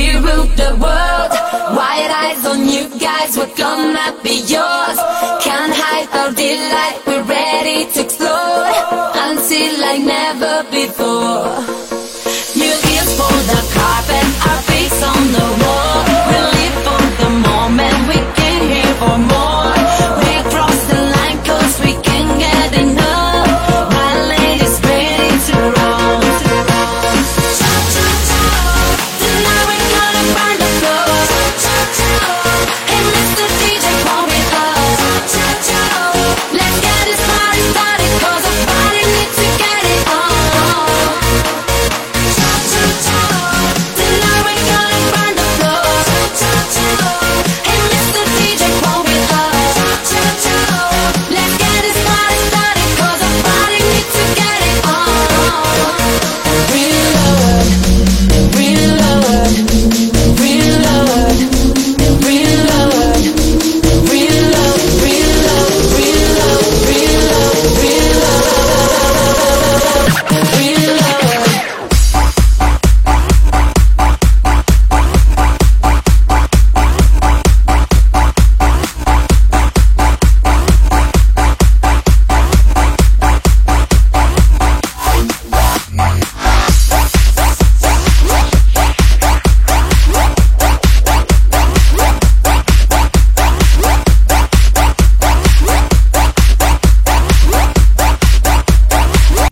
we rule the world. Wide eyes on you guys, we're gonna be yours? Can't hide our delight, we're ready to explore. Until like never before.